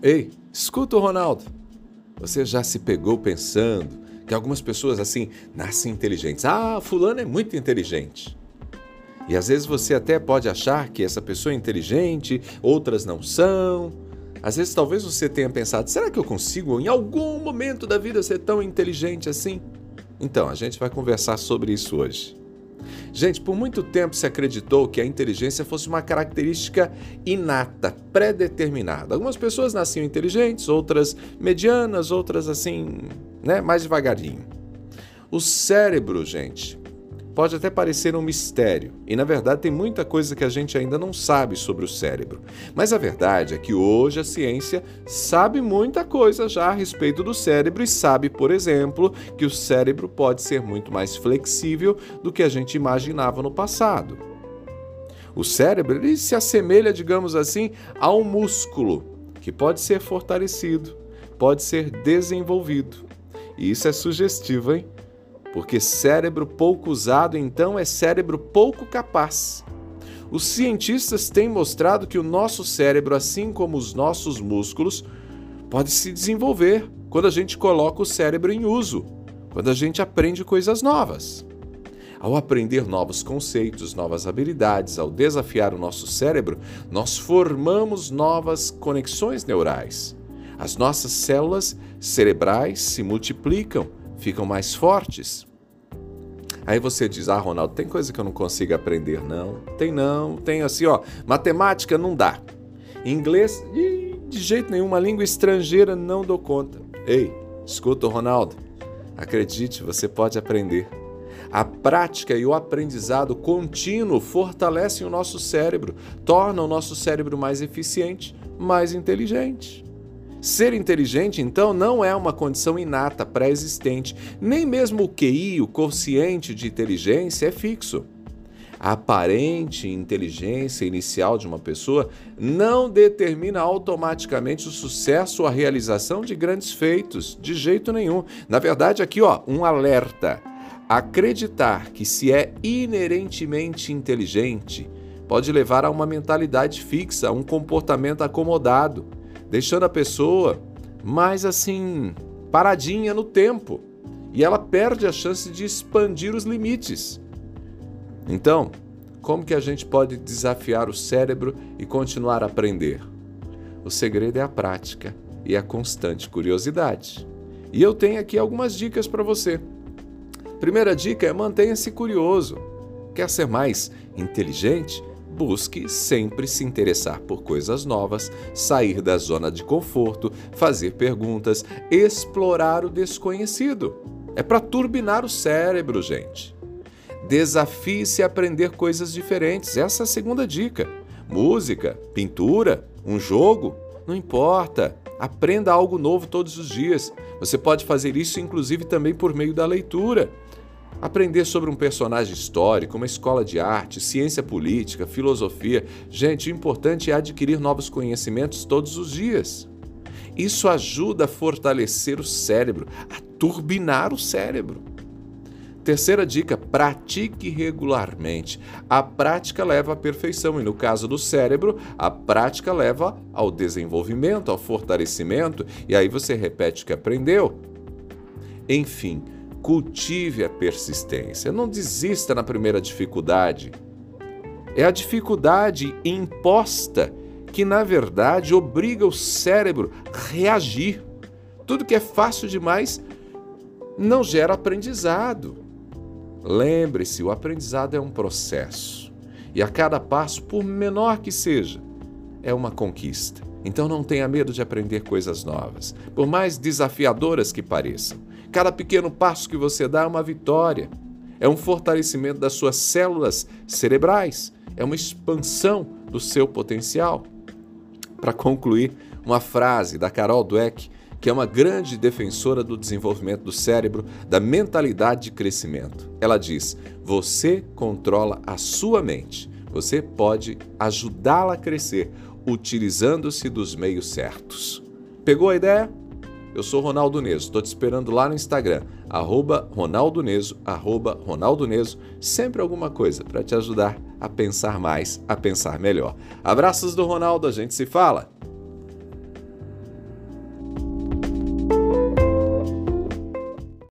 Ei, escuta o Ronaldo. Você já se pegou pensando que algumas pessoas assim nascem inteligentes? Ah, fulano é muito inteligente. E às vezes você até pode achar que essa pessoa é inteligente, outras não são. Às vezes talvez você tenha pensado: será que eu consigo em algum momento da vida ser tão inteligente assim? Então, a gente vai conversar sobre isso hoje. Gente, por muito tempo se acreditou que a inteligência fosse uma característica inata, pré-determinada. Algumas pessoas nasciam inteligentes, outras medianas, outras assim, né, mais devagarinho. O cérebro, gente, pode até parecer um mistério, e na verdade tem muita coisa que a gente ainda não sabe sobre o cérebro. Mas a verdade é que hoje a ciência sabe muita coisa já a respeito do cérebro e sabe, por exemplo, que o cérebro pode ser muito mais flexível do que a gente imaginava no passado. O cérebro ele se assemelha, digamos assim, a um músculo que pode ser fortalecido, pode ser desenvolvido. E isso é sugestivo, hein? Porque cérebro pouco usado então é cérebro pouco capaz. Os cientistas têm mostrado que o nosso cérebro, assim como os nossos músculos, pode se desenvolver quando a gente coloca o cérebro em uso, quando a gente aprende coisas novas. Ao aprender novos conceitos, novas habilidades, ao desafiar o nosso cérebro, nós formamos novas conexões neurais. As nossas células cerebrais se multiplicam ficam mais fortes. Aí você diz: Ah, Ronaldo, tem coisa que eu não consigo aprender, não. Tem não, tem assim, ó. Matemática não dá. Inglês, de jeito nenhum, uma língua estrangeira não dou conta. Ei, escuta, Ronaldo. Acredite, você pode aprender. A prática e o aprendizado contínuo fortalecem o nosso cérebro, tornam o nosso cérebro mais eficiente, mais inteligente. Ser inteligente, então, não é uma condição inata, pré-existente. Nem mesmo o QI, o quociente de inteligência, é fixo. A aparente inteligência inicial de uma pessoa não determina automaticamente o sucesso ou a realização de grandes feitos, de jeito nenhum. Na verdade, aqui, ó, um alerta. Acreditar que se é inerentemente inteligente pode levar a uma mentalidade fixa, a um comportamento acomodado deixando a pessoa mais assim, paradinha no tempo. E ela perde a chance de expandir os limites. Então, como que a gente pode desafiar o cérebro e continuar a aprender? O segredo é a prática e a constante curiosidade. E eu tenho aqui algumas dicas para você. Primeira dica é mantenha-se curioso. Quer ser mais inteligente? Busque sempre se interessar por coisas novas, sair da zona de conforto, fazer perguntas, explorar o desconhecido. É para turbinar o cérebro, gente. Desafie-se a aprender coisas diferentes. Essa é a segunda dica. Música, pintura, um jogo, não importa. Aprenda algo novo todos os dias. Você pode fazer isso, inclusive, também por meio da leitura. Aprender sobre um personagem histórico, uma escola de arte, ciência política, filosofia. Gente, o importante é adquirir novos conhecimentos todos os dias. Isso ajuda a fortalecer o cérebro, a turbinar o cérebro. Terceira dica: pratique regularmente. A prática leva à perfeição e, no caso do cérebro, a prática leva ao desenvolvimento, ao fortalecimento, e aí você repete o que aprendeu. Enfim, Cultive a persistência. Não desista na primeira dificuldade. É a dificuldade imposta que, na verdade, obriga o cérebro a reagir. Tudo que é fácil demais não gera aprendizado. Lembre-se, o aprendizado é um processo. E a cada passo, por menor que seja, é uma conquista. Então não tenha medo de aprender coisas novas, por mais desafiadoras que pareçam. Cada pequeno passo que você dá é uma vitória, é um fortalecimento das suas células cerebrais, é uma expansão do seu potencial. Para concluir, uma frase da Carol Dweck, que é uma grande defensora do desenvolvimento do cérebro, da mentalidade de crescimento. Ela diz: Você controla a sua mente, você pode ajudá-la a crescer utilizando-se dos meios certos. Pegou a ideia? Eu sou Ronaldo Neso, estou te esperando lá no Instagram, arroba Ronaldo Neso, arroba Ronaldo Neso, sempre alguma coisa para te ajudar a pensar mais, a pensar melhor. Abraços do Ronaldo, a gente se fala!